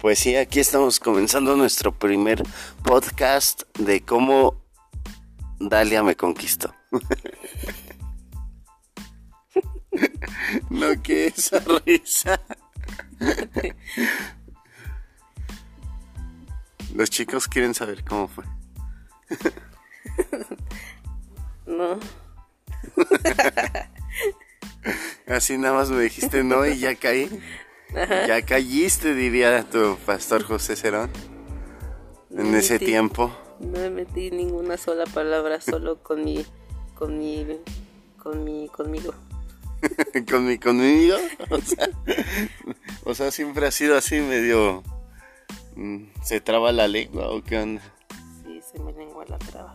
Pues sí, aquí estamos comenzando nuestro primer podcast de cómo Dalia me conquistó. no, que esa risa. Los chicos quieren saber cómo fue. No. Así nada más me dijiste no y ya caí. Ya caíste, diría tu pastor José Cerón. En ese metí- tiempo. No metí ninguna sola palabra, solo con mi, con mi, con mi, conmigo. con mi conmigo. O sea, o sea, siempre ha sido así medio. mm, ¿Se traba la lengua o qué onda? Sí, se me lengua la traba.